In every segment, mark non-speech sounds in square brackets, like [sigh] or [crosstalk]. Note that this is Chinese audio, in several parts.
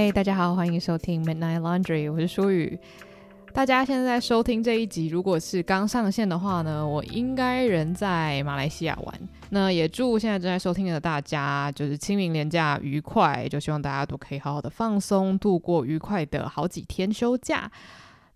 嗨，大家好，欢迎收听 Midnight Laundry，我是舒雨。大家现在收听这一集，如果是刚上线的话呢，我应该人在马来西亚玩。那也祝现在正在收听的大家，就是清明连假愉快，就希望大家都可以好好的放松，度过愉快的好几天休假。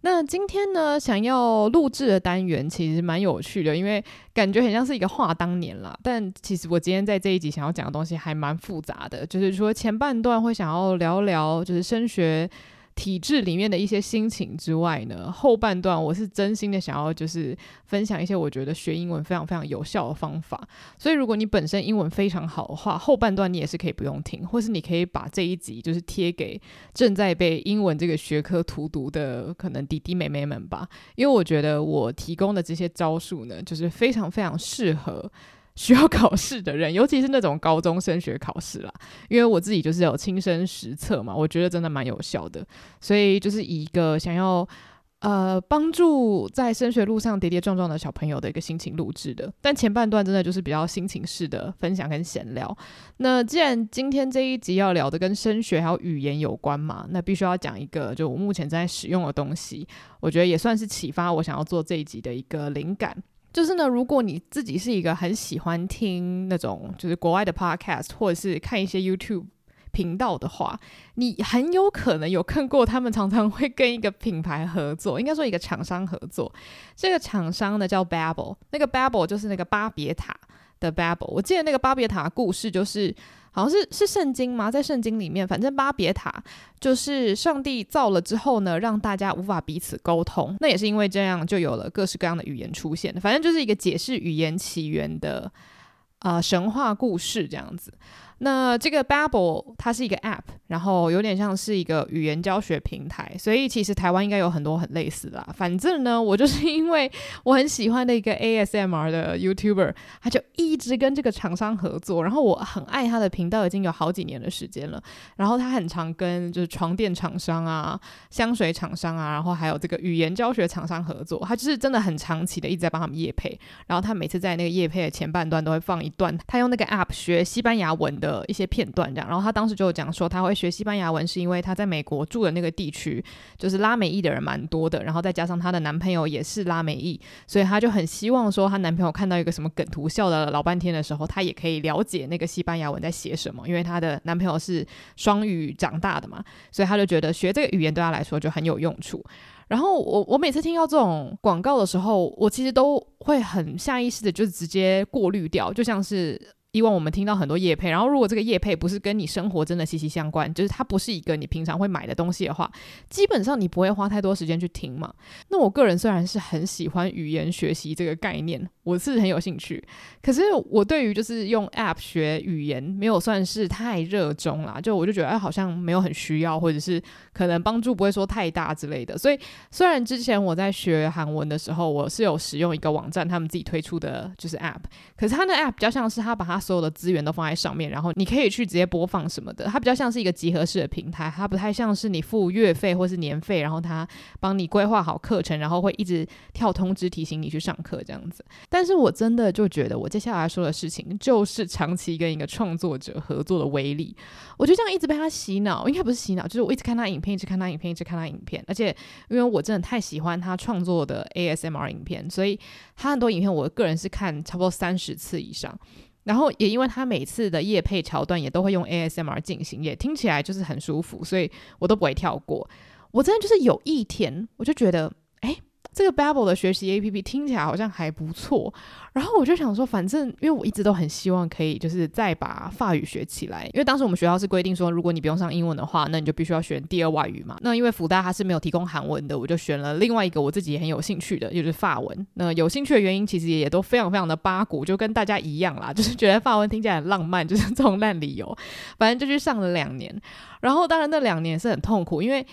那今天呢，想要录制的单元其实蛮有趣的，因为感觉很像是一个话当年啦。但其实我今天在这一集想要讲的东西还蛮复杂的，就是说前半段会想要聊聊，就是升学。体制里面的一些心情之外呢，后半段我是真心的想要就是分享一些我觉得学英文非常非常有效的方法。所以如果你本身英文非常好的话，后半段你也是可以不用听，或是你可以把这一集就是贴给正在被英文这个学科荼毒的可能弟弟妹妹们吧。因为我觉得我提供的这些招数呢，就是非常非常适合。需要考试的人，尤其是那种高中升学考试啦，[laughs] 因为我自己就是有亲身实测嘛，我觉得真的蛮有效的，所以就是以一个想要呃帮助在升学路上跌跌撞撞的小朋友的一个心情录制的。但前半段真的就是比较心情式的分享跟闲聊。那既然今天这一集要聊的跟升学还有语言有关嘛，那必须要讲一个就我目前正在使用的东西，我觉得也算是启发我想要做这一集的一个灵感。就是呢，如果你自己是一个很喜欢听那种就是国外的 podcast，或者是看一些 YouTube 频道的话，你很有可能有看过他们常常会跟一个品牌合作，应该说一个厂商合作。这个厂商呢叫 Babel，那个 Babel 就是那个巴别塔的 Babbel。我记得那个巴别塔的故事就是。好像是是圣经吗？在圣经里面，反正巴别塔就是上帝造了之后呢，让大家无法彼此沟通。那也是因为这样，就有了各式各样的语言出现。反正就是一个解释语言起源的啊、神话故事这样子。那这个 Babbel 它是一个 App，然后有点像是一个语言教学平台，所以其实台湾应该有很多很类似的啦。反正呢，我就是因为我很喜欢的一个 ASMR 的 YouTuber，他就一直跟这个厂商合作，然后我很爱他的频道，已经有好几年的时间了。然后他很常跟就是床垫厂商啊、香水厂商啊，然后还有这个语言教学厂商合作，他就是真的很长期的一直在帮他们夜配。然后他每次在那个夜配的前半段都会放一段他用那个 App 学西班牙文的。的一些片段这样，然后他当时就讲说他会学西班牙文，是因为他在美国住的那个地区就是拉美裔的人蛮多的，然后再加上她的男朋友也是拉美裔，所以她就很希望说她男朋友看到一个什么梗图笑了老半天的时候，她也可以了解那个西班牙文在写什么，因为她的男朋友是双语长大的嘛，所以她就觉得学这个语言对她来说就很有用处。然后我我每次听到这种广告的时候，我其实都会很下意识的就直接过滤掉，就像是。以往我们听到很多业配，然后如果这个业配不是跟你生活真的息息相关，就是它不是一个你平常会买的东西的话，基本上你不会花太多时间去听嘛。那我个人虽然是很喜欢语言学习这个概念，我是很有兴趣，可是我对于就是用 App 学语言没有算是太热衷啦，就我就觉得，好像没有很需要，或者是可能帮助不会说太大之类的。所以虽然之前我在学韩文的时候，我是有使用一个网站，他们自己推出的就是 App，可是它的 App 比较像是它把它所有的资源都放在上面，然后你可以去直接播放什么的。它比较像是一个集合式的平台，它不太像是你付月费或是年费，然后它帮你规划好课程，然后会一直跳通知提醒你去上课这样子。但是我真的就觉得，我接下来说的事情就是长期跟一个创作者合作的威力。我就这样一直被他洗脑，应该不是洗脑，就是我一直看他影片，一直看他影片，一直看他影片。而且因为我真的太喜欢他创作的 ASMR 影片，所以他很多影片我个人是看差不多三十次以上。然后也因为他每次的夜配桥段也都会用 ASMR 进行，也听起来就是很舒服，所以我都不会跳过。我真的就是有一天，我就觉得，这个 Babel 的学习 APP 听起来好像还不错，然后我就想说，反正因为我一直都很希望可以就是再把法语学起来，因为当时我们学校是规定说，如果你不用上英文的话，那你就必须要选第二外语嘛。那因为福大它是没有提供韩文的，我就选了另外一个我自己也很有兴趣的，就是法文。那有兴趣的原因其实也都非常非常的八股，就跟大家一样啦，就是觉得法文听起来很浪漫，就是这种烂理由。反正就去上了两年，然后当然那两年是很痛苦，因为。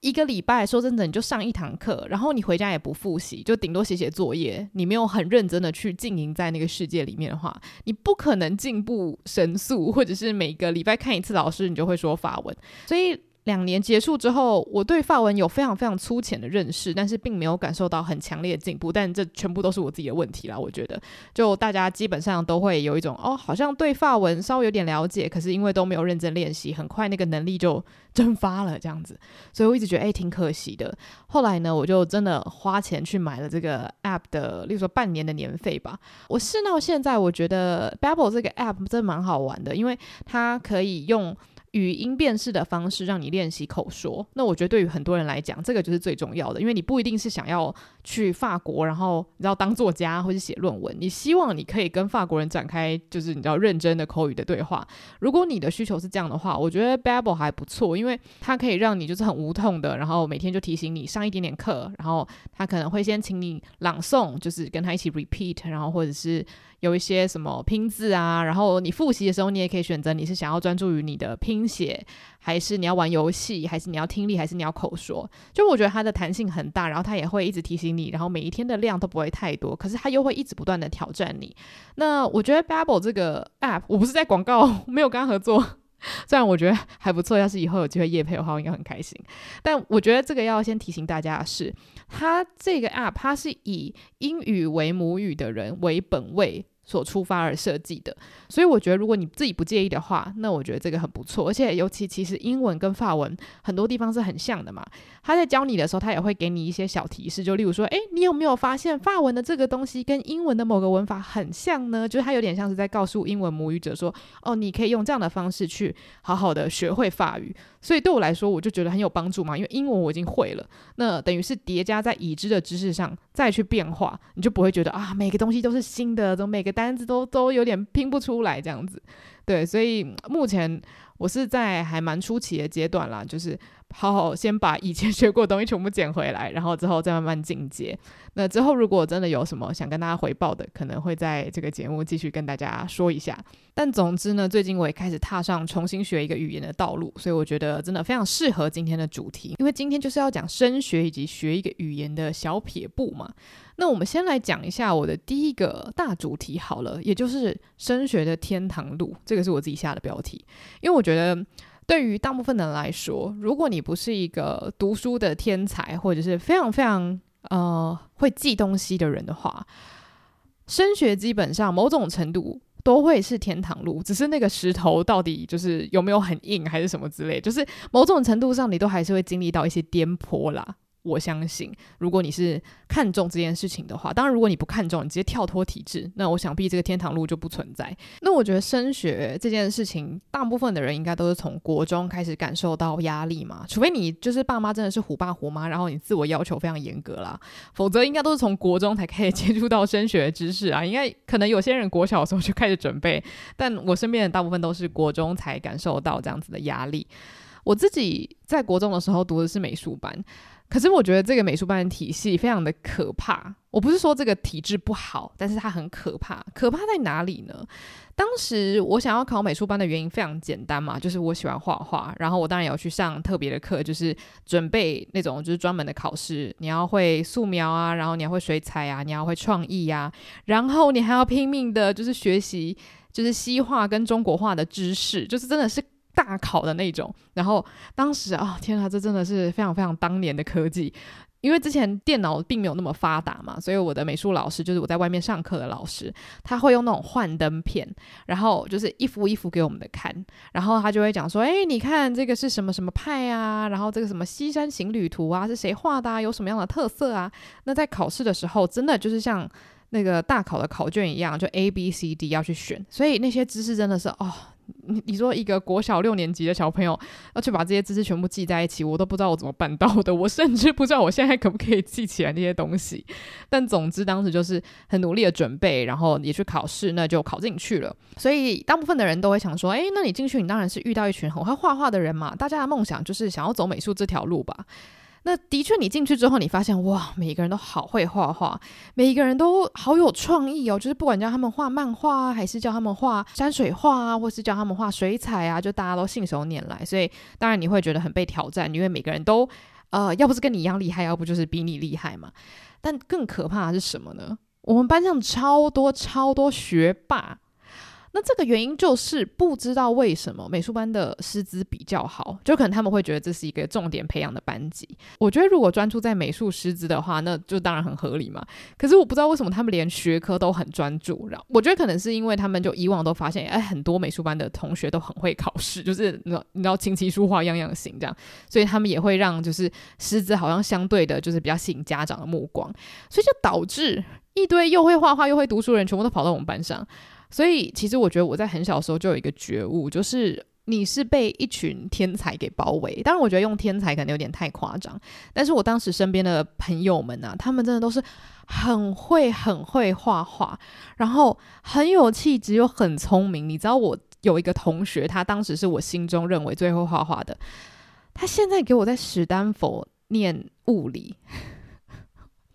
一个礼拜，说真的，你就上一堂课，然后你回家也不复习，就顶多写写作业。你没有很认真的去经营在那个世界里面的话，你不可能进步神速，或者是每个礼拜看一次老师，你就会说法文。所以两年结束之后，我对法文有非常非常粗浅的认识，但是并没有感受到很强烈的进步。但这全部都是我自己的问题啦，我觉得，就大家基本上都会有一种哦，好像对法文稍微有点了解，可是因为都没有认真练习，很快那个能力就蒸发了这样子。所以我一直觉得哎，挺可惜的。后来呢，我就真的花钱去买了这个 app 的，例如说半年的年费吧。我试到现在，我觉得 Babbel 这个 app 真的蛮好玩的，因为它可以用。语音辨识的方式让你练习口说，那我觉得对于很多人来讲，这个就是最重要的，因为你不一定是想要去法国，然后你知道当作家或是写论文，你希望你可以跟法国人展开就是你知道认真的口语的对话。如果你的需求是这样的话，我觉得 Babbel 还不错，因为它可以让你就是很无痛的，然后每天就提醒你上一点点课，然后他可能会先请你朗诵，就是跟他一起 repeat，然后或者是。有一些什么拼字啊，然后你复习的时候，你也可以选择你是想要专注于你的拼写，还是你要玩游戏，还是你要听力，还是你要口说。就我觉得它的弹性很大，然后它也会一直提醒你，然后每一天的量都不会太多，可是它又会一直不断的挑战你。那我觉得 Babbel 这个 app，我不是在广告，[laughs] 没有跟他合作，[laughs] 虽然我觉得还不错，要是以后有机会夜配的话，我应该很开心。但我觉得这个要先提醒大家的是。它这个 app，它是以英语为母语的人为本位所出发而设计的，所以我觉得如果你自己不介意的话，那我觉得这个很不错。而且尤其其实英文跟法文很多地方是很像的嘛。他在教你的时候，他也会给你一些小提示，就例如说，诶，你有没有发现法文的这个东西跟英文的某个文法很像呢？就是他有点像是在告诉英文母语者说，哦，你可以用这样的方式去好好的学会法语。所以对我来说，我就觉得很有帮助嘛，因为英文我已经会了，那等于是叠加在已知的知识上再去变化，你就不会觉得啊，每个东西都是新的，都每个单子都都有点拼不出来这样子。对，所以目前我是在还蛮初期的阶段啦，就是。好好先把以前 [laughs] 学过的东西全部捡回来，然后之后再慢慢进阶。那之后如果真的有什么想跟大家回报的，可能会在这个节目继续跟大家说一下。但总之呢，最近我也开始踏上重新学一个语言的道路，所以我觉得真的非常适合今天的主题，因为今天就是要讲升学以及学一个语言的小撇步嘛。那我们先来讲一下我的第一个大主题好了，也就是升学的天堂路，这个是我自己下的标题，因为我觉得。对于大部分人来说，如果你不是一个读书的天才，或者是非常非常呃会记东西的人的话，升学基本上某种程度都会是天堂路，只是那个石头到底就是有没有很硬，还是什么之类，就是某种程度上你都还是会经历到一些颠簸啦。我相信，如果你是看重这件事情的话，当然，如果你不看重，你直接跳脱体制，那我想必这个天堂路就不存在。那我觉得升学这件事情，大部分的人应该都是从国中开始感受到压力嘛，除非你就是爸妈真的是虎爸虎妈，然后你自我要求非常严格啦，否则应该都是从国中才开始接触到升学知识啊。应该可能有些人国小的时候就开始准备，但我身边的大部分都是国中才感受到这样子的压力。我自己在国中的时候读的是美术班。可是我觉得这个美术班的体系非常的可怕。我不是说这个体制不好，但是它很可怕。可怕在哪里呢？当时我想要考美术班的原因非常简单嘛，就是我喜欢画画，然后我当然也要去上特别的课，就是准备那种就是专门的考试。你要会素描啊，然后你要会水彩啊，你要会创意呀，然后你还要拼命的就是学习就是西画跟中国画的知识，就是真的是。大考的那种，然后当时啊，天啊，这真的是非常非常当年的科技，因为之前电脑并没有那么发达嘛，所以我的美术老师就是我在外面上课的老师，他会用那种幻灯片，然后就是一幅一幅给我们的看，然后他就会讲说，哎，你看这个是什么什么派啊，然后这个什么西山行旅图啊，是谁画的啊，有什么样的特色啊？那在考试的时候，真的就是像那个大考的考卷一样，就 A B C D 要去选，所以那些知识真的是哦。你你说一个国小六年级的小朋友要去把这些知识全部记在一起，我都不知道我怎么办到的。我甚至不知道我现在可不可以记起来那些东西。但总之当时就是很努力的准备，然后也去考试，那就考进去了。所以大部分的人都会想说，诶，那你进去，你当然是遇到一群很会画画的人嘛。大家的梦想就是想要走美术这条路吧。那的确，你进去之后，你发现哇，每一个人都好会画画，每一个人都好有创意哦。就是不管叫他们画漫画啊，还是叫他们画山水画啊，或是叫他们画水彩啊，就大家都信手拈来。所以当然你会觉得很被挑战，因为每个人都呃，要不是跟你一样厉害，要不就是比你厉害嘛。但更可怕的是什么呢？我们班上超多超多学霸。那这个原因就是不知道为什么美术班的师资比较好，就可能他们会觉得这是一个重点培养的班级。我觉得如果专注在美术师资的话，那就当然很合理嘛。可是我不知道为什么他们连学科都很专注。然后我觉得可能是因为他们就以往都发现，哎，很多美术班的同学都很会考试，就是你知道你知道琴棋书画样样行这样，所以他们也会让就是师资好像相对的就是比较吸引家长的目光，所以就导致一堆又会画画又会读书的人全部都跑到我们班上。所以，其实我觉得我在很小的时候就有一个觉悟，就是你是被一群天才给包围。当然，我觉得用天才可能有点太夸张，但是我当时身边的朋友们啊，他们真的都是很会、很会画画，然后很有气质又很聪明。你知道，我有一个同学，他当时是我心中认为最会画画的，他现在给我在史丹佛念物理。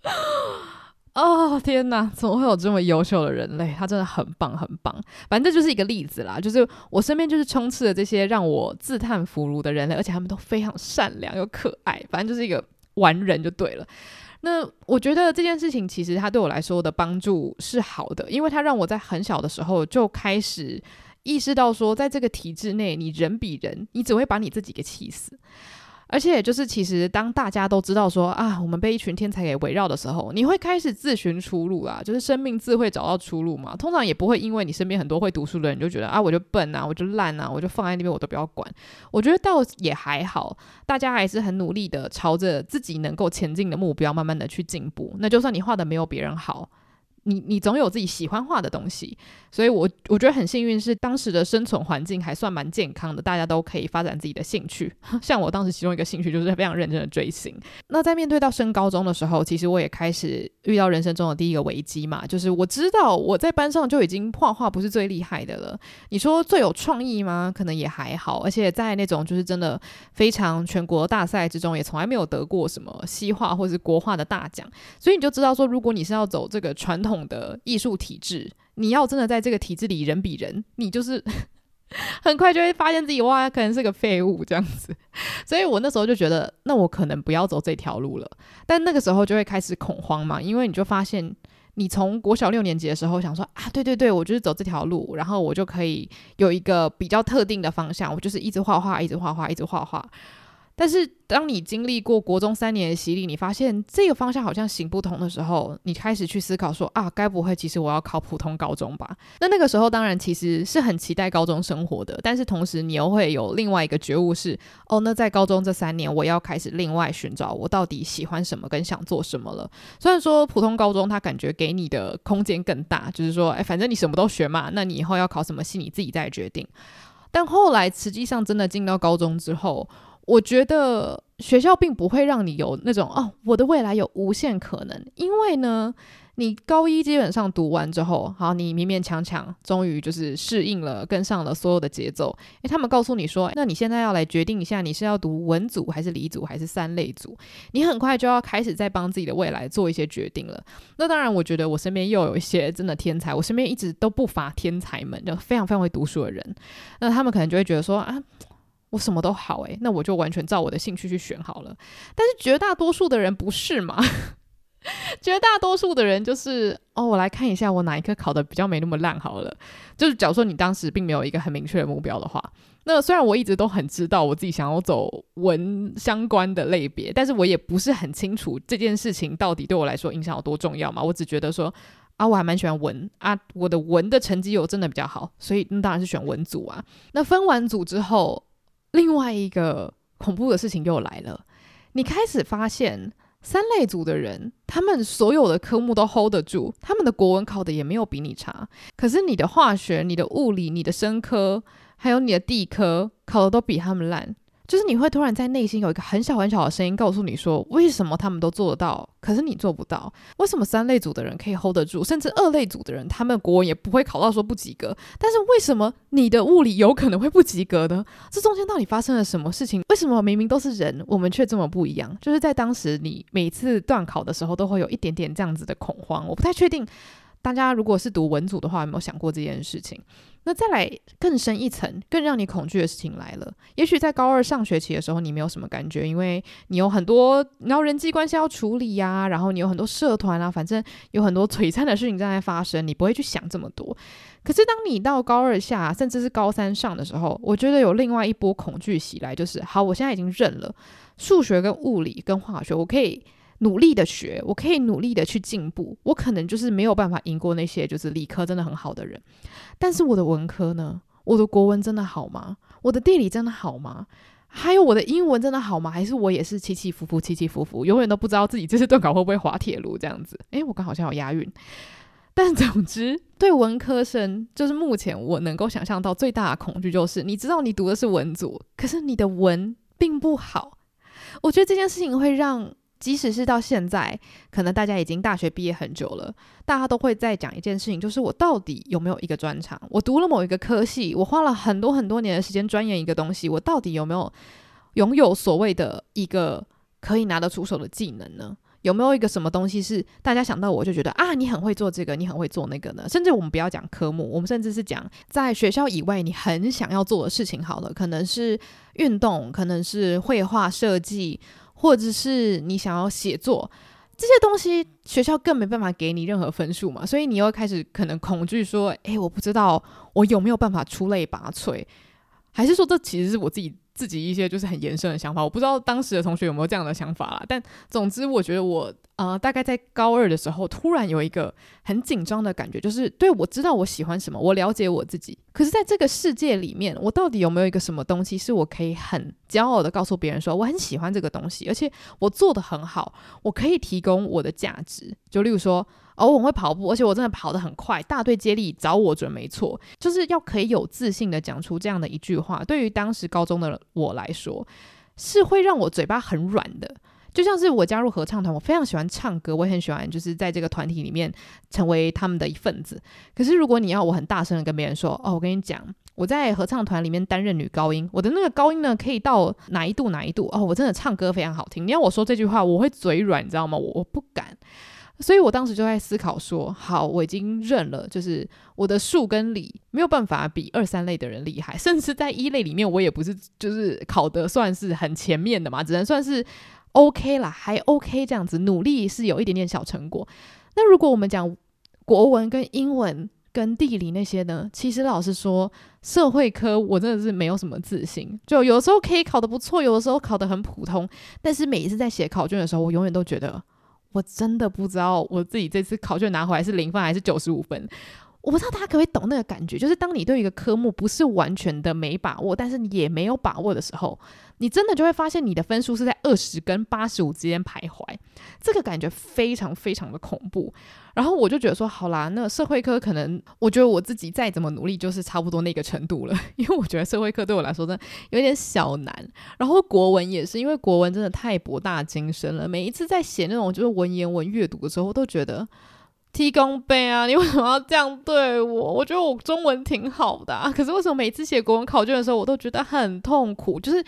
[laughs] 哦天哪，怎么会有这么优秀的人类？他真的很棒，很棒。反正这就是一个例子啦，就是我身边就是充斥着这些让我自叹弗如的人类，而且他们都非常善良又可爱。反正就是一个完人就对了。那我觉得这件事情其实他对我来说的帮助是好的，因为他让我在很小的时候就开始意识到说，在这个体制内，你人比人，你只会把你自己给气死。而且，就是其实，当大家都知道说啊，我们被一群天才给围绕的时候，你会开始自寻出路啊，就是生命自会找到出路嘛。通常也不会因为你身边很多会读书的人，就觉得啊，我就笨啊，我就烂啊，我就放在那边，我都不要管。我觉得倒也还好，大家还是很努力的朝着自己能够前进的目标，慢慢的去进步。那就算你画的没有别人好。你你总有自己喜欢画的东西，所以我我觉得很幸运，是当时的生存环境还算蛮健康的，大家都可以发展自己的兴趣。[laughs] 像我当时其中一个兴趣就是非常认真的追星。那在面对到升高中的时候，其实我也开始遇到人生中的第一个危机嘛，就是我知道我在班上就已经画画不是最厉害的了。你说最有创意吗？可能也还好，而且在那种就是真的非常全国大赛之中，也从来没有得过什么西画或是国画的大奖。所以你就知道说，如果你是要走这个传统。统的艺术体制，你要真的在这个体制里人比人，你就是 [laughs] 很快就会发现自己哇，可能是个废物这样子。[laughs] 所以我那时候就觉得，那我可能不要走这条路了。但那个时候就会开始恐慌嘛，因为你就发现，你从国小六年级的时候想说啊，对对对，我就是走这条路，然后我就可以有一个比较特定的方向，我就是一直画画，一直画画，一直画画。但是，当你经历过国中三年的洗礼，你发现这个方向好像行不通的时候，你开始去思考说啊，该不会其实我要考普通高中吧？那那个时候当然其实是很期待高中生活的，但是同时你又会有另外一个觉悟是，哦，那在高中这三年，我要开始另外寻找我到底喜欢什么跟想做什么了。虽然说普通高中它感觉给你的空间更大，就是说，哎，反正你什么都学嘛，那你以后要考什么系你自己再决定。但后来实际上真的进到高中之后，我觉得学校并不会让你有那种哦，我的未来有无限可能，因为呢，你高一基本上读完之后，好，你勉勉强强，终于就是适应了，跟上了所有的节奏。诶，他们告诉你说，那你现在要来决定一下，你是要读文组还是理组还是三类组？你很快就要开始在帮自己的未来做一些决定了。那当然，我觉得我身边又有一些真的天才，我身边一直都不乏天才们，就非常非常会读书的人。那他们可能就会觉得说啊。我什么都好诶，那我就完全照我的兴趣去选好了。但是绝大多数的人不是嘛？[laughs] 绝大多数的人就是哦，我来看一下我哪一科考得比较没那么烂好了。就是假如说你当时并没有一个很明确的目标的话，那虽然我一直都很知道我自己想要走文相关的类别，但是我也不是很清楚这件事情到底对我来说影响有多重要嘛。我只觉得说啊，我还蛮喜欢文啊，我的文的成绩有真的比较好，所以那当然是选文组啊。那分完组之后。另外一个恐怖的事情又来了，你开始发现三类组的人，他们所有的科目都 hold 得住，他们的国文考的也没有比你差，可是你的化学、你的物理、你的生科，还有你的地科考的都比他们烂。就是你会突然在内心有一个很小很小的声音告诉你说，为什么他们都做得到，可是你做不到？为什么三类组的人可以 hold 得住，甚至二类组的人他们国文也不会考到说不及格，但是为什么你的物理有可能会不及格呢？这中间到底发生了什么事情？为什么明明都是人，我们却这么不一样？就是在当时你每次段考的时候都会有一点点这样子的恐慌，我不太确定大家如果是读文组的话，有没有想过这件事情？那再来更深一层，更让你恐惧的事情来了。也许在高二上学期的时候，你没有什么感觉，因为你有很多然后人际关系要处理呀、然后你有很多社团啊，反正有很多璀璨的事情正在发生，你不会去想这么多。可是当你到高二下，甚至是高三上的时候，我觉得有另外一波恐惧袭来，就是好，我现在已经认了数学跟物理跟化学，我可以。努力的学，我可以努力的去进步。我可能就是没有办法赢过那些就是理科真的很好的人，但是我的文科呢？我的国文真的好吗？我的地理真的好吗？还有我的英文真的好吗？还是我也是起起伏伏，起起伏伏，永远都不知道自己这次段考会不会滑铁卢这样子？诶，我刚好像有押韵。但总之，对文科生，就是目前我能够想象到最大的恐惧就是，你知道你读的是文组，可是你的文并不好。我觉得这件事情会让。即使是到现在，可能大家已经大学毕业很久了，大家都会在讲一件事情，就是我到底有没有一个专长？我读了某一个科系，我花了很多很多年的时间钻研一个东西，我到底有没有拥有所谓的一个可以拿得出手的技能呢？有没有一个什么东西是大家想到我就觉得啊，你很会做这个，你很会做那个呢？甚至我们不要讲科目，我们甚至是讲在学校以外你很想要做的事情。好了，可能是运动，可能是绘画设计。或者是你想要写作这些东西，学校更没办法给你任何分数嘛，所以你又开始可能恐惧说，诶，我不知道我有没有办法出类拔萃，还是说这其实是我自己。自己一些就是很延伸的想法，我不知道当时的同学有没有这样的想法啦。但总之，我觉得我呃，大概在高二的时候，突然有一个很紧张的感觉，就是对，我知道我喜欢什么，我了解我自己。可是，在这个世界里面，我到底有没有一个什么东西，是我可以很骄傲的告诉别人说，我很喜欢这个东西，而且我做得很好，我可以提供我的价值。就例如说。哦，我会跑步，而且我真的跑得很快，大队接力找我准没错。就是要可以有自信的讲出这样的一句话，对于当时高中的我来说，是会让我嘴巴很软的。就像是我加入合唱团，我非常喜欢唱歌，我也很喜欢就是在这个团体里面成为他们的一份子。可是如果你要我很大声的跟别人说，哦，我跟你讲，我在合唱团里面担任女高音，我的那个高音呢可以到哪一度哪一度？哦，我真的唱歌非常好听。你要我说这句话，我会嘴软，你知道吗？我我不敢。所以我当时就在思考说，好，我已经认了，就是我的数跟理没有办法比二三类的人厉害，[laughs] 甚至在一类里面，我也不是就是考得算是很前面的嘛，只能算是 OK 啦，还 OK 这样子，努力是有一点点小成果。那如果我们讲国文跟英文跟地理那些呢？其实老实说，社会科我真的是没有什么自信，就有时候可以考得不错，有的时候考得很普通，但是每一次在写考卷的时候，我永远都觉得。我真的不知道我自己这次考卷拿回来是零分还是九十五分。我不知道大家可不可以懂那个感觉，就是当你对一个科目不是完全的没把握，但是你也没有把握的时候，你真的就会发现你的分数是在二十跟八十五之间徘徊，这个感觉非常非常的恐怖。然后我就觉得说，好啦，那社会科可能我觉得我自己再怎么努力，就是差不多那个程度了，[laughs] 因为我觉得社会科对我来说真的有点小难。然后国文也是，因为国文真的太博大精深了，每一次在写那种就是文言文阅读的时候，都觉得。踢功杯啊！你为什么要这样对我？我觉得我中文挺好的啊，[laughs] 可是为什么每次写国文考卷的时候，我都觉得很痛苦？就是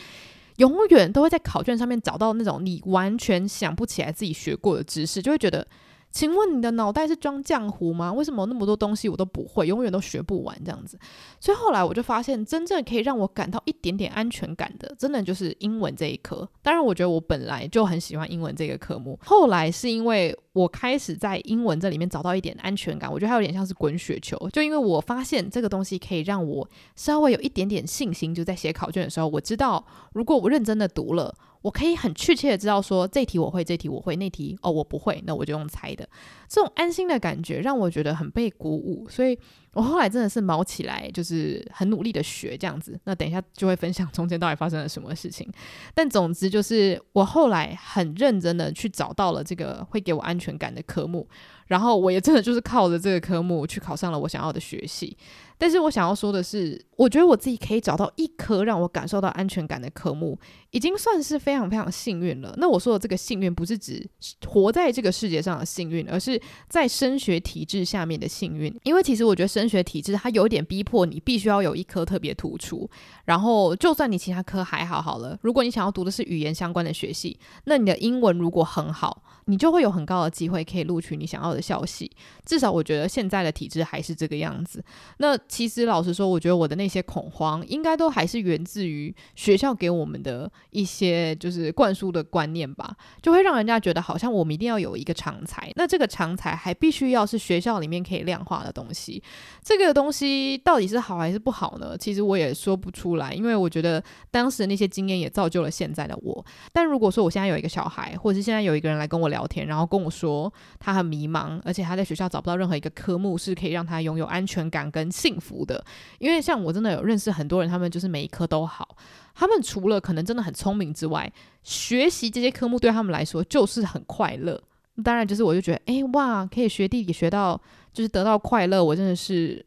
永远都会在考卷上面找到那种你完全想不起来自己学过的知识，就会觉得。请问你的脑袋是装浆糊吗？为什么那么多东西我都不会，永远都学不完这样子？所以后来我就发现，真正可以让我感到一点点安全感的，真的就是英文这一科。当然，我觉得我本来就很喜欢英文这个科目。后来是因为我开始在英文这里面找到一点安全感，我觉得还有点像是滚雪球。就因为我发现这个东西可以让我稍微有一点点信心，就在写考卷的时候，我知道如果我认真的读了。我可以很确切的知道说，这题我会，这题我会，那题哦我不会，那我就用猜的。这种安心的感觉让我觉得很被鼓舞，所以我后来真的是卯起来，就是很努力的学这样子。那等一下就会分享中间到底发生了什么事情。但总之就是我后来很认真的去找到了这个会给我安全感的科目，[laughs] 然后我也真的就是靠着这个科目去考上了我想要的学系。但是我想要说的是，我觉得我自己可以找到一科让我感受到安全感的科目，已经算是非常非常幸运了。那我说的这个幸运，不是指活在这个世界上的幸运，而是在升学体制下面的幸运。因为其实我觉得升学体制它有点逼迫你，必须要有一科特别突出。然后就算你其他科还好好了，如果你想要读的是语言相关的学系，那你的英文如果很好，你就会有很高的机会可以录取你想要的校系。至少我觉得现在的体制还是这个样子。那其实老实说，我觉得我的那些恐慌，应该都还是源自于学校给我们的一些就是灌输的观念吧，就会让人家觉得好像我们一定要有一个长才，那这个长才还必须要是学校里面可以量化的东西。这个东西到底是好还是不好呢？其实我也说不出来，因为我觉得当时的那些经验也造就了现在的我。但如果说我现在有一个小孩，或者是现在有一个人来跟我聊天，然后跟我说他很迷茫，而且他在学校找不到任何一个科目是可以让他拥有安全感跟幸福的，因为像我真的有认识很多人，他们就是每一科都好。他们除了可能真的很聪明之外，学习这些科目对他们来说就是很快乐。当然，就是我就觉得，哎哇，可以学地理学到，就是得到快乐，我真的是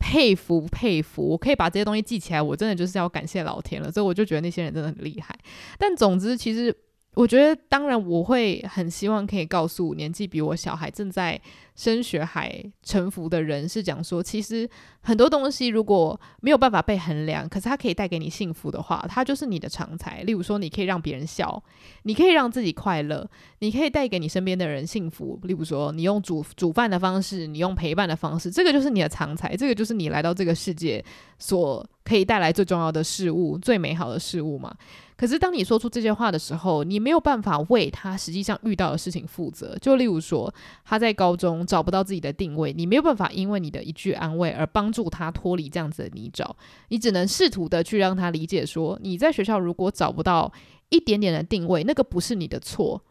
佩服佩服。我可以把这些东西记起来，我真的就是要感谢老天了。所以我就觉得那些人真的很厉害。但总之，其实。我觉得，当然，我会很希望可以告诉年纪比我小孩正在升学还沉浮的人，是讲说，其实很多东西如果没有办法被衡量，可是它可以带给你幸福的话，它就是你的长才。例如说，你可以让别人笑，你可以让自己快乐，你可以带给你身边的人幸福。例如说，你用煮煮饭的方式，你用陪伴的方式，这个就是你的长才，这个就是你来到这个世界所可以带来最重要的事物，最美好的事物嘛。可是，当你说出这些话的时候，你没有办法为他实际上遇到的事情负责。就例如说，他在高中找不到自己的定位，你没有办法因为你的一句安慰而帮助他脱离这样子的泥沼。你只能试图的去让他理解说，你在学校如果找不到一点点的定位，那个不是你的错。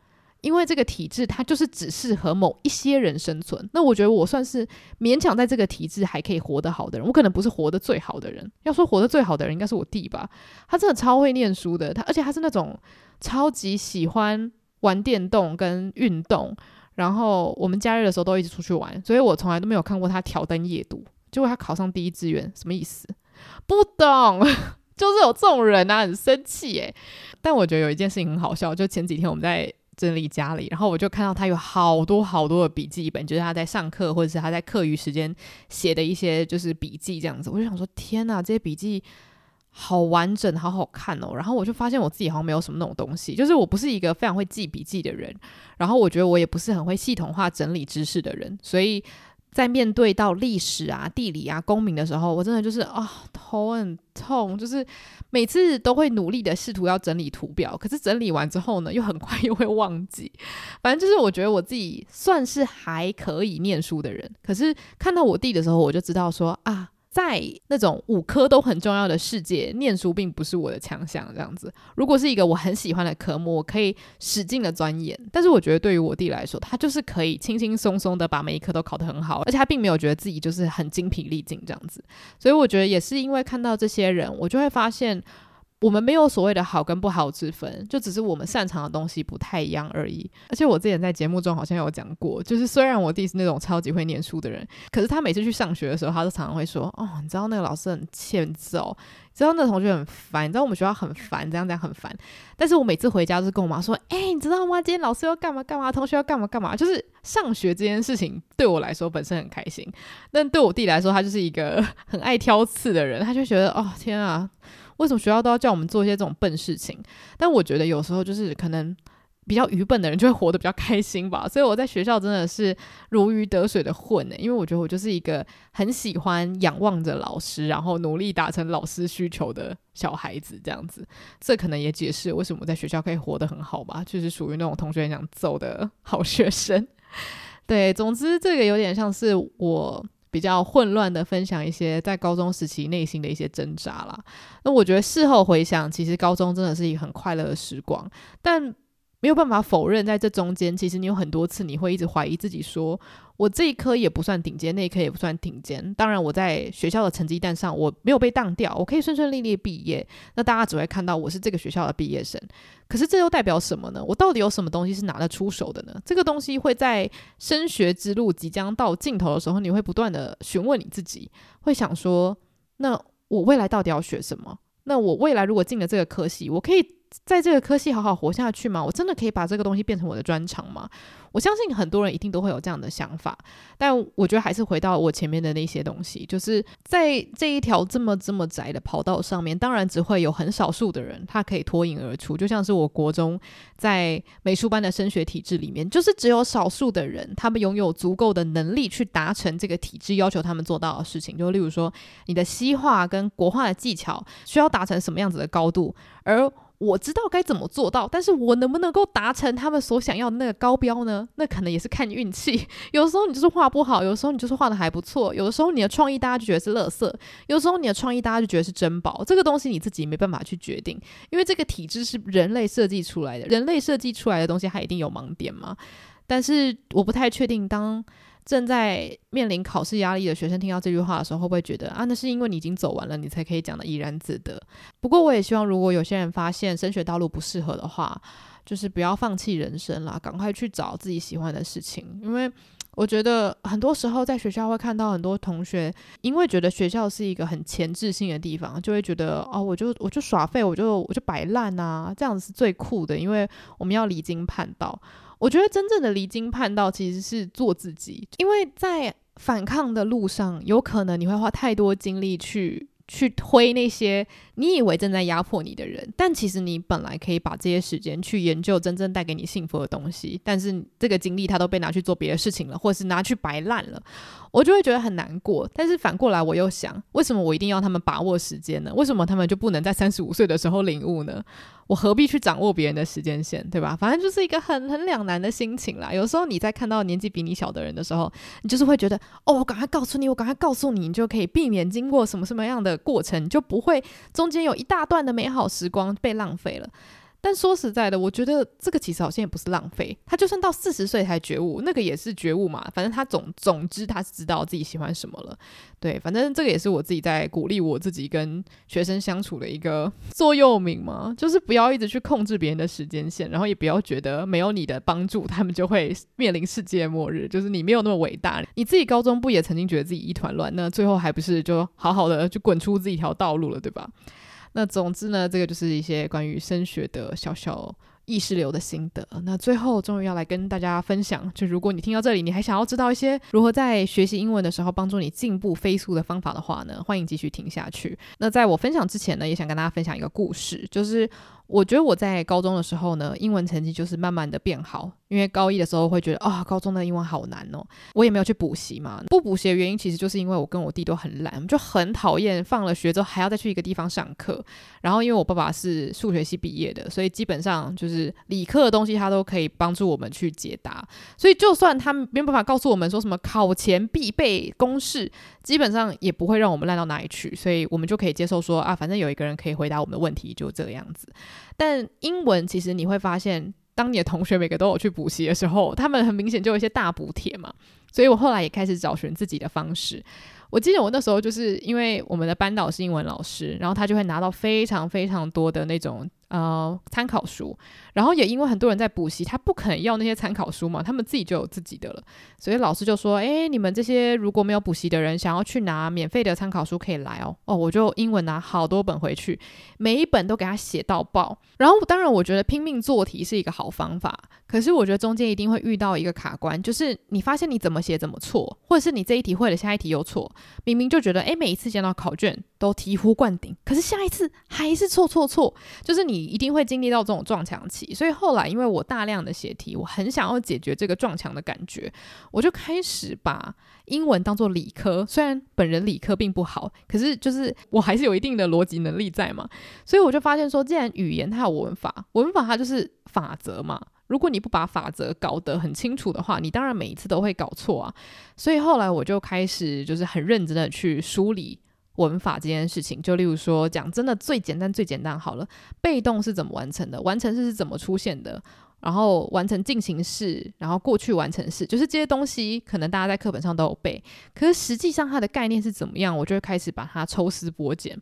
因为这个体制，它就是只适合某一些人生存。那我觉得我算是勉强在这个体制还可以活得好的人。我可能不是活得最好的人。要说活得最好的人，应该是我弟吧。他真的超会念书的，他而且他是那种超级喜欢玩电动跟运动。然后我们假日的时候都一直出去玩，所以我从来都没有看过他挑灯夜读。结果他考上第一志愿，什么意思？不懂，[laughs] 就是有这种人啊，很生气诶。但我觉得有一件事情很好笑，就前几天我们在。整理家里，然后我就看到他有好多好多的笔记本，就是他在上课或者是他在课余时间写的一些就是笔记这样子。我就想说，天呐，这些笔记好完整，好好看哦。然后我就发现我自己好像没有什么那种东西，就是我不是一个非常会记笔记的人，然后我觉得我也不是很会系统化整理知识的人，所以。在面对到历史啊、地理啊、公民的时候，我真的就是啊、头很痛，就是每次都会努力的试图要整理图表，可是整理完之后呢，又很快又会忘记。反正就是我觉得我自己算是还可以念书的人，可是看到我弟的时候，我就知道说啊。在那种五科都很重要的世界，念书并不是我的强项。这样子，如果是一个我很喜欢的科目，我可以使劲的钻研。但是我觉得对于我弟来说，他就是可以轻轻松松的把每一科都考得很好，而且他并没有觉得自己就是很精疲力尽这样子。所以我觉得也是因为看到这些人，我就会发现。我们没有所谓的好跟不好之分，就只是我们擅长的东西不太一样而已。而且我之前在节目中好像有讲过，就是虽然我弟是那种超级会念书的人，可是他每次去上学的时候，他都常常会说：“哦，你知道那个老师很欠揍，你知道那个同学很烦，你知道我们学校很烦，这样这样很烦。”但是我每次回家都是跟我妈说：“哎，你知道吗？今天老师要干嘛干嘛，同学要干嘛干嘛。”就是上学这件事情对我来说本身很开心，但对我弟来说，他就是一个 [laughs] 很爱挑刺的人，他就觉得：“哦，天啊！”为什么学校都要叫我们做一些这种笨事情？但我觉得有时候就是可能比较愚笨的人就会活得比较开心吧。所以我在学校真的是如鱼得水的混呢，因为我觉得我就是一个很喜欢仰望着老师，然后努力达成老师需求的小孩子这样子。这可能也解释为什么我在学校可以活得很好吧，就是属于那种同学很想揍的好学生。[laughs] 对，总之这个有点像是我。比较混乱的分享一些在高中时期内心的一些挣扎啦。那我觉得事后回想，其实高中真的是一个很快乐的时光，但。没有办法否认，在这中间，其实你有很多次你会一直怀疑自己说，我这一科也不算顶尖，那一科也不算顶尖。当然，我在学校的成绩单上我没有被当掉，我可以顺顺利利毕业。那大家只会看到我是这个学校的毕业生。可是这又代表什么呢？我到底有什么东西是拿得出手的呢？这个东西会在升学之路即将到尽头的时候，你会不断地询问你自己，会想说：那我未来到底要学什么？那我未来如果进了这个科系，我可以在这个科系好好活下去吗？我真的可以把这个东西变成我的专长吗？我相信很多人一定都会有这样的想法，但我觉得还是回到我前面的那些东西，就是在这一条这么这么窄的跑道上面，当然只会有很少数的人他可以脱颖而出，就像是我国中在美术班的升学体制里面，就是只有少数的人，他们拥有足够的能力去达成这个体制要求他们做到的事情，就例如说你的西画跟国画的技巧需要达成什么样子的高度，而我知道该怎么做到，但是我能不能够达成他们所想要的那个高标呢？那可能也是看运气。[laughs] 有时候你就是画不好，有时候你就是画的还不错，有的时候你的创意大家就觉得是垃圾，有时候你的创意大家就觉得是珍宝。这个东西你自己没办法去决定，因为这个体制是人类设计出来的，人类设计出来的东西它一定有盲点嘛。但是我不太确定当。正在面临考试压力的学生听到这句话的时候，会不会觉得啊，那是因为你已经走完了，你才可以讲的怡然自得？不过我也希望，如果有些人发现升学道路不适合的话，就是不要放弃人生啦，赶快去找自己喜欢的事情。因为我觉得很多时候在学校会看到很多同学，因为觉得学校是一个很前置性的地方，就会觉得哦，我就我就耍废，我就我就摆烂啊，这样子是最酷的，因为我们要离经叛道。我觉得真正的离经叛道其实是做自己，因为在反抗的路上，有可能你会花太多精力去去推那些你以为正在压迫你的人，但其实你本来可以把这些时间去研究真正带给你幸福的东西，但是这个精力它都被拿去做别的事情了，或者是拿去摆烂了，我就会觉得很难过。但是反过来我又想，为什么我一定要他们把握时间呢？为什么他们就不能在三十五岁的时候领悟呢？我何必去掌握别人的时间线，对吧？反正就是一个很很两难的心情啦。有时候你在看到年纪比你小的人的时候，你就是会觉得，哦，我赶快告诉你，我赶快告诉你，你就可以避免经过什么什么样的过程，就不会中间有一大段的美好时光被浪费了。但说实在的，我觉得这个其实好像也不是浪费。他就算到四十岁才觉悟，那个也是觉悟嘛。反正他总总之他是知道自己喜欢什么了。对，反正这个也是我自己在鼓励我自己跟学生相处的一个座右铭嘛，就是不要一直去控制别人的时间线，然后也不要觉得没有你的帮助，他们就会面临世界末日。就是你没有那么伟大，你自己高中不也曾经觉得自己一团乱？那最后还不是就好好的就滚出自己一条道路了，对吧？那总之呢，这个就是一些关于升学的小小意识流的心得。那最后终于要来跟大家分享，就如果你听到这里，你还想要知道一些如何在学习英文的时候帮助你进步飞速的方法的话呢，欢迎继续听下去。那在我分享之前呢，也想跟大家分享一个故事，就是。我觉得我在高中的时候呢，英文成绩就是慢慢的变好。因为高一的时候会觉得啊、高中的英文好难哦。我也没有去补习嘛。不补习的原因其实就是因为我跟我弟都很懒，就很讨厌放了学之后还要再去一个地方上课。然后因为我爸爸是数学系毕业的，所以基本上就是理科的东西他都可以帮助我们去解答。所以就算他们没有办法告诉我们说什么考前必备公式，基本上也不会让我们烂到哪里去。所以我们就可以接受说啊，反正有一个人可以回答我们的问题，就这个样子。但英文其实你会发现，当你的同学每个都有去补习的时候，他们很明显就有一些大补贴嘛。所以我后来也开始找寻自己的方式。我记得我那时候就是因为我们的班导是英文老师，然后他就会拿到非常非常多的那种。呃，参考书，然后也因为很多人在补习，他不肯要那些参考书嘛，他们自己就有自己的了，所以老师就说：“诶，你们这些如果没有补习的人，想要去拿免费的参考书，可以来哦。”哦，我就英文拿好多本回去，每一本都给他写到爆。然后，当然，我觉得拼命做题是一个好方法，可是我觉得中间一定会遇到一个卡关，就是你发现你怎么写怎么错，或者是你这一题会了，下一题又错，明明就觉得诶，每一次见到考卷都醍醐灌顶，可是下一次还是错错错，就是你。你一定会经历到这种撞墙期，所以后来因为我大量的写题，我很想要解决这个撞墙的感觉，我就开始把英文当做理科。虽然本人理科并不好，可是就是我还是有一定的逻辑能力在嘛，所以我就发现说，既然语言它有文法，文法它就是法则嘛。如果你不把法则搞得很清楚的话，你当然每一次都会搞错啊。所以后来我就开始就是很认真的去梳理。文法这件事情，就例如说讲真的最简单最简单好了，被动是怎么完成的，完成式是怎么出现的，然后完成进行式，然后过去完成式，就是这些东西可能大家在课本上都有背，可是实际上它的概念是怎么样，我就会开始把它抽丝剥茧。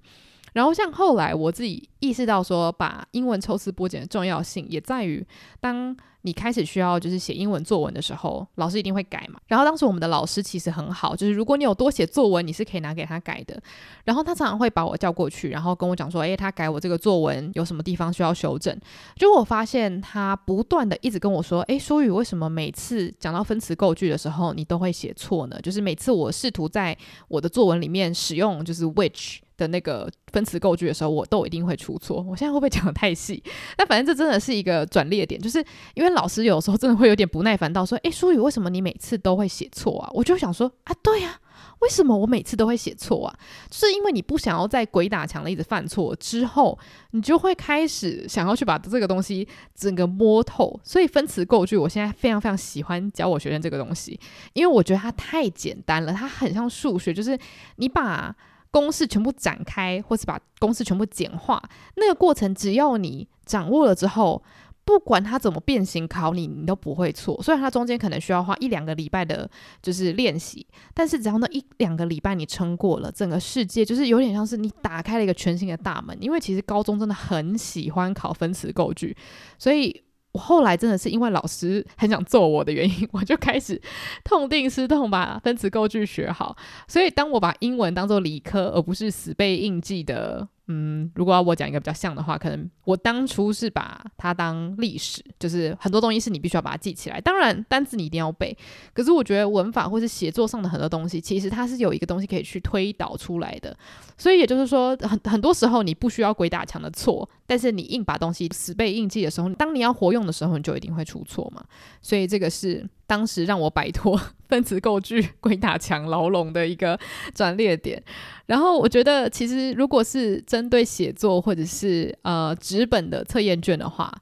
然后像后来我自己意识到说，把英文抽丝剥茧的重要性，也在于当。你开始需要就是写英文作文的时候，老师一定会改嘛。然后当时我们的老师其实很好，就是如果你有多写作文，你是可以拿给他改的。然后他常常会把我叫过去，然后跟我讲说：“诶，他改我这个作文有什么地方需要修正？”就我发现他不断的一直跟我说：“诶，书宇，为什么每次讲到分词构句的时候，你都会写错呢？就是每次我试图在我的作文里面使用就是 which。”的那个分词构句的时候，我都一定会出错。我现在会不会讲得太细？但反正这真的是一个转捩点，就是因为老师有时候真的会有点不耐烦，到说：“诶，书宇，为什么你每次都会写错啊？”我就想说：“啊，对呀，为什么我每次都会写错啊？就是因为你不想要在鬼打墙的一直犯错之后，你就会开始想要去把这个东西整个摸透。所以分词构句，我现在非常非常喜欢教我学生这个东西，因为我觉得它太简单了，它很像数学，就是你把。公式全部展开，或是把公式全部简化，那个过程只要你掌握了之后，不管它怎么变形考你，你都不会错。虽然它中间可能需要花一两个礼拜的，就是练习，但是只要那一两个礼拜你撑过了，整个世界就是有点像是你打开了一个全新的大门。因为其实高中真的很喜欢考分词构句，所以。我后来真的是因为老师很想揍我的原因，[laughs] 我就开始痛定思痛把分词构句学好。所以当我把英文当做理科，而不是死背硬记的。嗯，如果要我讲一个比较像的话，可能我当初是把它当历史，就是很多东西是你必须要把它记起来。当然，单字你一定要背。可是我觉得文法或是写作上的很多东西，其实它是有一个东西可以去推导出来的。所以也就是说，很很多时候你不需要鬼打墙的错，但是你硬把东西死背硬记的时候，当你要活用的时候，你就一定会出错嘛。所以这个是。当时让我摆脱 [laughs] 分词构句鬼打墙牢笼的一个转捩点，然后我觉得其实如果是针对写作或者是呃纸本的测验卷的话，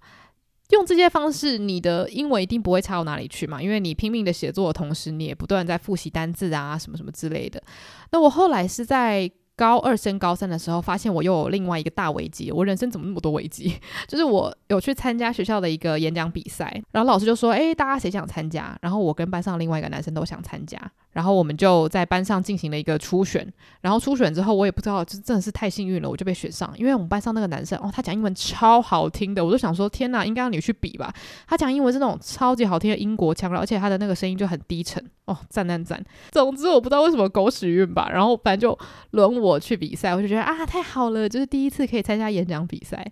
用这些方式，你的英文一定不会差到哪里去嘛，因为你拼命的写作的同时，你也不断在复习单字啊什么什么之类的。那我后来是在。高二升高三的时候，发现我又有另外一个大危机。我人生怎么那么多危机？[laughs] 就是我有去参加学校的一个演讲比赛，然后老师就说：“诶，大家谁想参加？”然后我跟班上另外一个男生都想参加。然后我们就在班上进行了一个初选，然后初选之后，我也不知道，就真的是太幸运了，我就被选上。因为我们班上那个男生，哦，他讲英文超好听的，我就想说，天哪，应该让你去比吧。他讲英文是那种超级好听的英国腔，而且他的那个声音就很低沉，哦，赞赞赞。总之，我不知道为什么狗屎运吧，然后反正就轮我我去比赛，我就觉得啊，太好了，就是第一次可以参加演讲比赛，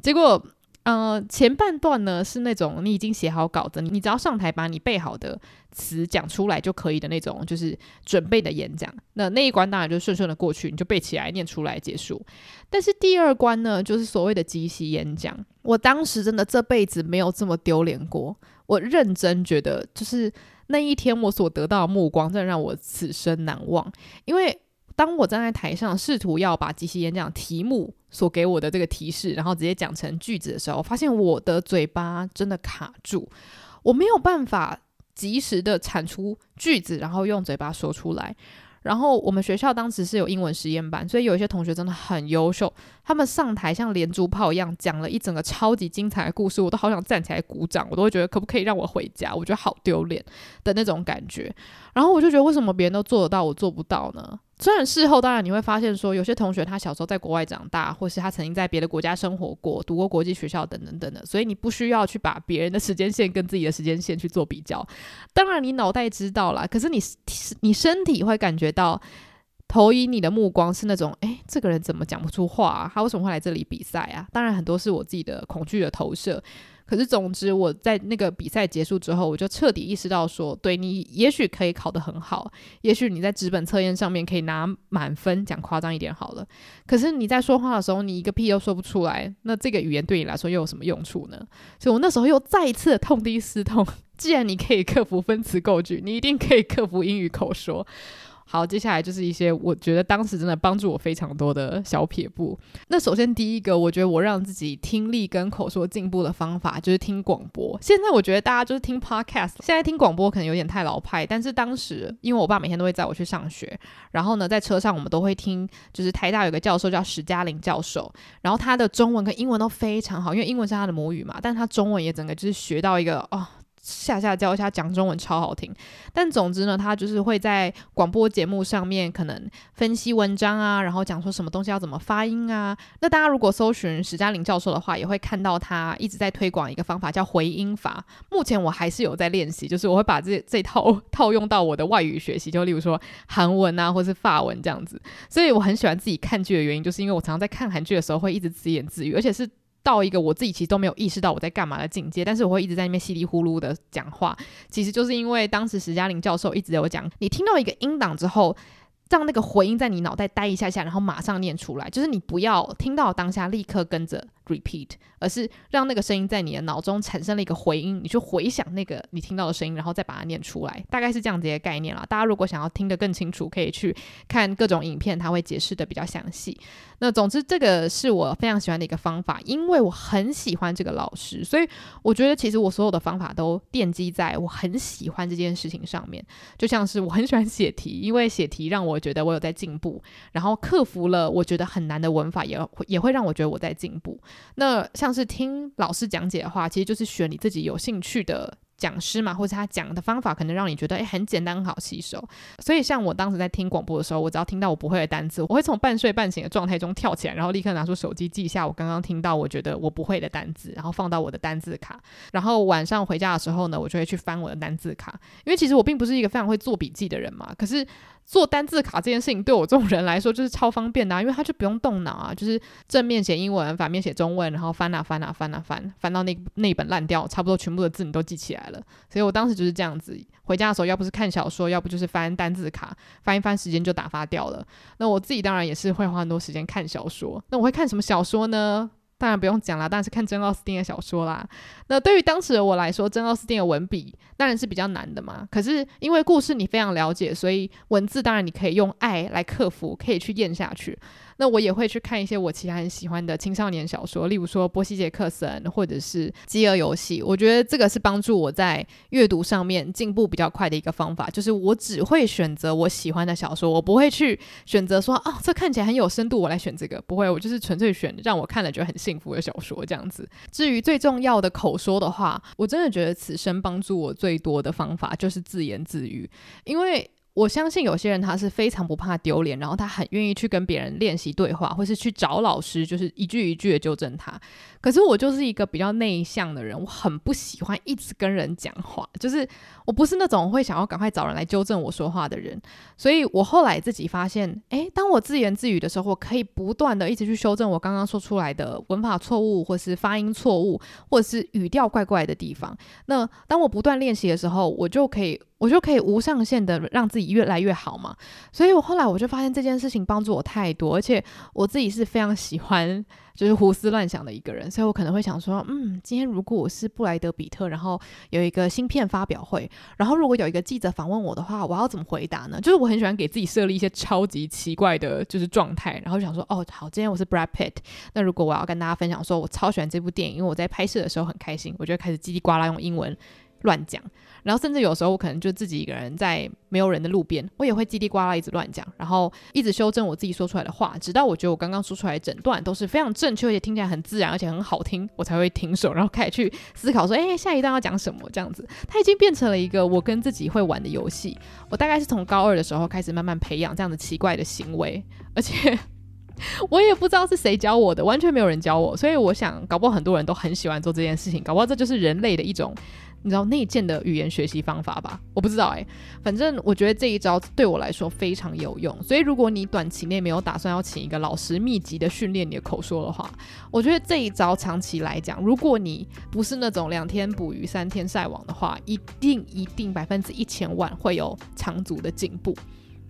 结果。呃，前半段呢是那种你已经写好稿子，你只要上台把你背好的词讲出来就可以的那种，就是准备的演讲。那那一关当然就顺顺的过去，你就背起来念出来结束。但是第二关呢，就是所谓的即席演讲。我当时真的这辈子没有这么丢脸过，我认真觉得，就是那一天我所得到的目光，真的让我此生难忘，因为。当我站在台上，试图要把即席演讲题目所给我的这个提示，然后直接讲成句子的时候，我发现我的嘴巴真的卡住，我没有办法及时的产出句子，然后用嘴巴说出来。然后我们学校当时是有英文实验班，所以有一些同学真的很优秀，他们上台像连珠炮一样讲了一整个超级精彩的故事，我都好想站起来鼓掌，我都会觉得可不可以让我回家？我觉得好丢脸的那种感觉。然后我就觉得为什么别人都做得到，我做不到呢？虽然事后当然你会发现说，有些同学他小时候在国外长大，或是他曾经在别的国家生活过，读过国际学校等等等等，所以你不需要去把别人的时间线跟自己的时间线去做比较。当然你脑袋知道啦，可是你你身体会感觉到投影你的目光是那种，诶，这个人怎么讲不出话啊？他为什么会来这里比赛啊？当然很多是我自己的恐惧的投射。可是，总之，我在那个比赛结束之后，我就彻底意识到说，对，你也许可以考得很好，也许你在纸本测验上面可以拿满分，讲夸张一点好了。可是你在说话的时候，你一个屁都说不出来，那这个语言对你来说又有什么用处呢？所以我那时候又再一次的痛定思痛，[laughs] 既然你可以克服分词构句，你一定可以克服英语口说。好，接下来就是一些我觉得当时真的帮助我非常多的小撇步。那首先第一个，我觉得我让自己听力跟口说进步的方法就是听广播。现在我觉得大家就是听 podcast，现在听广播可能有点太老派，但是当时因为我爸每天都会载我去上学，然后呢在车上我们都会听，就是台大有个教授叫史嘉玲教授，然后他的中文跟英文都非常好，因为英文是他的母语嘛，但他中文也整个就是学到一个哦。下下教一下，讲中文超好听。但总之呢，他就是会在广播节目上面可能分析文章啊，然后讲说什么东西要怎么发音啊。那大家如果搜寻史嘉玲教授的话，也会看到他一直在推广一个方法叫回音法。目前我还是有在练习，就是我会把这这套套用到我的外语学习，就例如说韩文啊，或是法文这样子。所以我很喜欢自己看剧的原因，就是因为我常常在看韩剧的时候会一直自言自语，而且是。到一个我自己其实都没有意识到我在干嘛的境界，但是我会一直在那边稀里呼噜的讲话，其实就是因为当时史嘉玲教授一直有讲，你听到一个音档之后，让那个回音在你脑袋待一下下，然后马上念出来，就是你不要听到当下立刻跟着 repeat，而是让那个声音在你的脑中产生了一个回音，你去回想那个你听到的声音，然后再把它念出来，大概是这样子的概念啦。大家如果想要听得更清楚，可以去看各种影片，它会解释得比较详细。那总之，这个是我非常喜欢的一个方法，因为我很喜欢这个老师，所以我觉得其实我所有的方法都奠基在我很喜欢这件事情上面。就像是我很喜欢写题，因为写题让我觉得我有在进步，然后克服了我觉得很难的文法，也也会让我觉得我在进步。那像是听老师讲解的话，其实就是选你自己有兴趣的。讲师嘛，或者他讲的方法可能让你觉得诶很简单，很好吸收。所以像我当时在听广播的时候，我只要听到我不会的单词，我会从半睡半醒的状态中跳起来，然后立刻拿出手机记下我刚刚听到我觉得我不会的单词，然后放到我的单字卡。然后晚上回家的时候呢，我就会去翻我的单字卡，因为其实我并不是一个非常会做笔记的人嘛，可是。做单字卡这件事情对我这种人来说就是超方便的，因为他就不用动脑啊，就是正面写英文，反面写中文，然后翻啊翻啊翻啊翻，翻到那那本烂掉，差不多全部的字你都记起来了。所以我当时就是这样子，回家的时候要不是看小说，要不就是翻单字卡，翻一翻时间就打发掉了。那我自己当然也是会花很多时间看小说。那我会看什么小说呢？当然不用讲啦，当然是看珍奥斯汀的小说啦。那对于当时的我来说，珍奥斯汀的文笔当然是比较难的嘛。可是因为故事你非常了解，所以文字当然你可以用爱来克服，可以去咽下去。那我也会去看一些我其他很喜欢的青少年小说，例如说波西杰克森或者是饥饿游戏。我觉得这个是帮助我在阅读上面进步比较快的一个方法，就是我只会选择我喜欢的小说，我不会去选择说啊，这看起来很有深度，我来选这个。不会，我就是纯粹选让我看了觉得很幸福的小说这样子。至于最重要的口说的话，我真的觉得此生帮助我最多的方法就是自言自语，因为。我相信有些人他是非常不怕丢脸，然后他很愿意去跟别人练习对话，或是去找老师，就是一句一句的纠正他。可是我就是一个比较内向的人，我很不喜欢一直跟人讲话，就是我不是那种会想要赶快找人来纠正我说话的人。所以我后来自己发现，诶，当我自言自语的时候，我可以不断的一直去修正我刚刚说出来的文法错误，或是发音错误，或是语调怪怪的地方。那当我不断练习的时候，我就可以。我就可以无上限的让自己越来越好嘛，所以我后来我就发现这件事情帮助我太多，而且我自己是非常喜欢就是胡思乱想的一个人，所以我可能会想说，嗯，今天如果我是布莱德彼特，然后有一个新片发表会，然后如果有一个记者访问我的话，我要怎么回答呢？就是我很喜欢给自己设立一些超级奇怪的，就是状态，然后就想说，哦，好，今天我是 Brad Pitt，那如果我要跟大家分享说我超喜欢这部电影，因为我在拍摄的时候很开心，我就开始叽里呱啦用英文乱讲。然后甚至有时候我可能就自己一个人在没有人的路边，我也会叽里呱啦一直乱讲，然后一直修正我自己说出来的话，直到我觉得我刚刚说出来的整段都是非常正确，而且听起来很自然，而且很好听，我才会停手，然后开始去思考说，哎，下一段要讲什么？这样子，它已经变成了一个我跟自己会玩的游戏。我大概是从高二的时候开始慢慢培养这样的奇怪的行为，而且 [laughs] 我也不知道是谁教我的，完全没有人教我，所以我想，搞不好很多人都很喜欢做这件事情，搞不好这就是人类的一种。你知道内建的语言学习方法吧？我不知道哎、反正我觉得这一招对我来说非常有用。所以如果你短期内没有打算要请一个老师密集的训练你的口说的话，我觉得这一招长期来讲，如果你不是那种两天捕鱼三天晒网的话，一定一定百分之一千万会有长足的进步。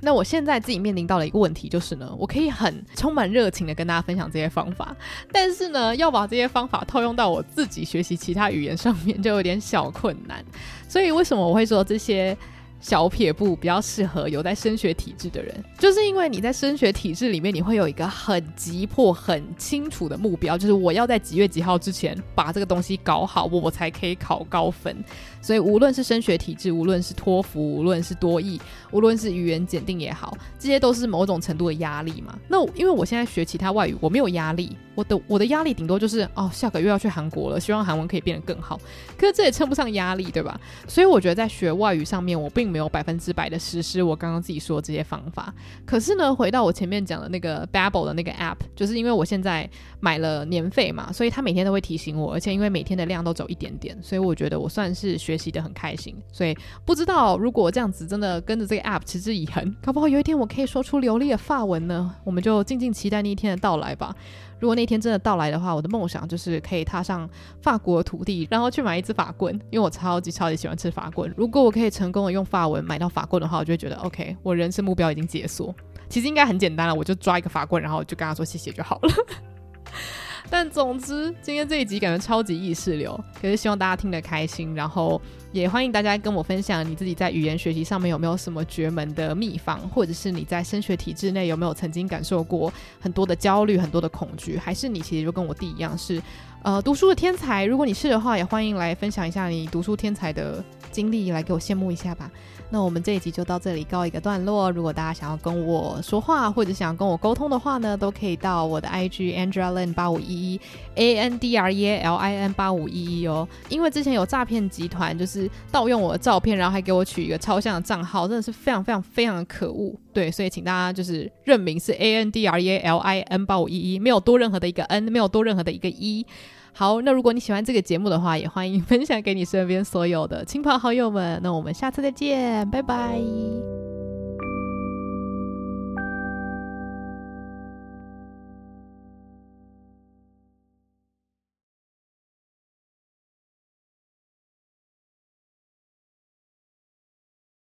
那我现在自己面临到了一个问题就是呢，我可以很充满热情的跟大家分享这些方法，[laughs] 但是呢，要把这些方法套用到我自己学习其他语言上面就有点小困难。所以为什么我会说这些？小撇步比较适合有在升学体制的人，就是因为你在升学体制里面，你会有一个很急迫、很清楚的目标，就是我要在几月几号之前把这个东西搞好，我才可以考高分。所以无论是升学体制，无论是托福，无论是多益，无论是语言检定也好，这些都是某种程度的压力嘛。那因为我现在学其他外语，我没有压力。我的我的压力顶多就是哦，下个月要去韩国了，希望韩文可以变得更好。可是这也称不上压力，对吧？所以我觉得在学外语上面，我并没有百分之百的实施我刚刚自己说的这些方法。可是呢，回到我前面讲的那个 Babbel 的那个 app，就是因为我现在买了年费嘛，所以他每天都会提醒我，而且因为每天的量都走一点点，所以我觉得我算是学习得很开心。所以不知道如果这样子真的跟着这个 app 持之以恒，搞不好有一天我可以说出流利的法文呢？我们就静静期待那一天的到来吧。如果那天真的到来的话，我的梦想就是可以踏上法国土地，然后去买一支法棍，因为我超级超级喜欢吃法棍。如果我可以成功的用法文买到法棍的话，我就会觉得 OK，我人生目标已经解锁。其实应该很简单了，我就抓一个法棍，然后就跟他说谢谢就好了。但总之，今天这一集感觉超级意识流，可是希望大家听得开心，然后也欢迎大家跟我分享你自己在语言学习上面有没有什么绝门的秘方，或者是你在升学体制内有没有曾经感受过很多的焦虑、很多的恐惧，还是你其实就跟我弟一样是呃读书的天才？如果你是的话，也欢迎来分享一下你读书天才的经历，来给我羡慕一下吧。那我们这一集就到这里告一个段落。如果大家想要跟我说话，或者想要跟我沟通的话呢，都可以到我的 IG Andrelin 八五一一 A N D R E A L I N 八五一一哦。因为之前有诈骗集团就是盗用我的照片，然后还给我取一个超像的账号，真的是非常非常非常的可恶。对，所以请大家就是认明是 A N D R E A L I N 八五一一，没有多任何的一个 N，没有多任何的一个一。好，那如果你喜欢这个节目的话，也欢迎分享给你身边所有的亲朋好友们。那我们下次再见，拜拜。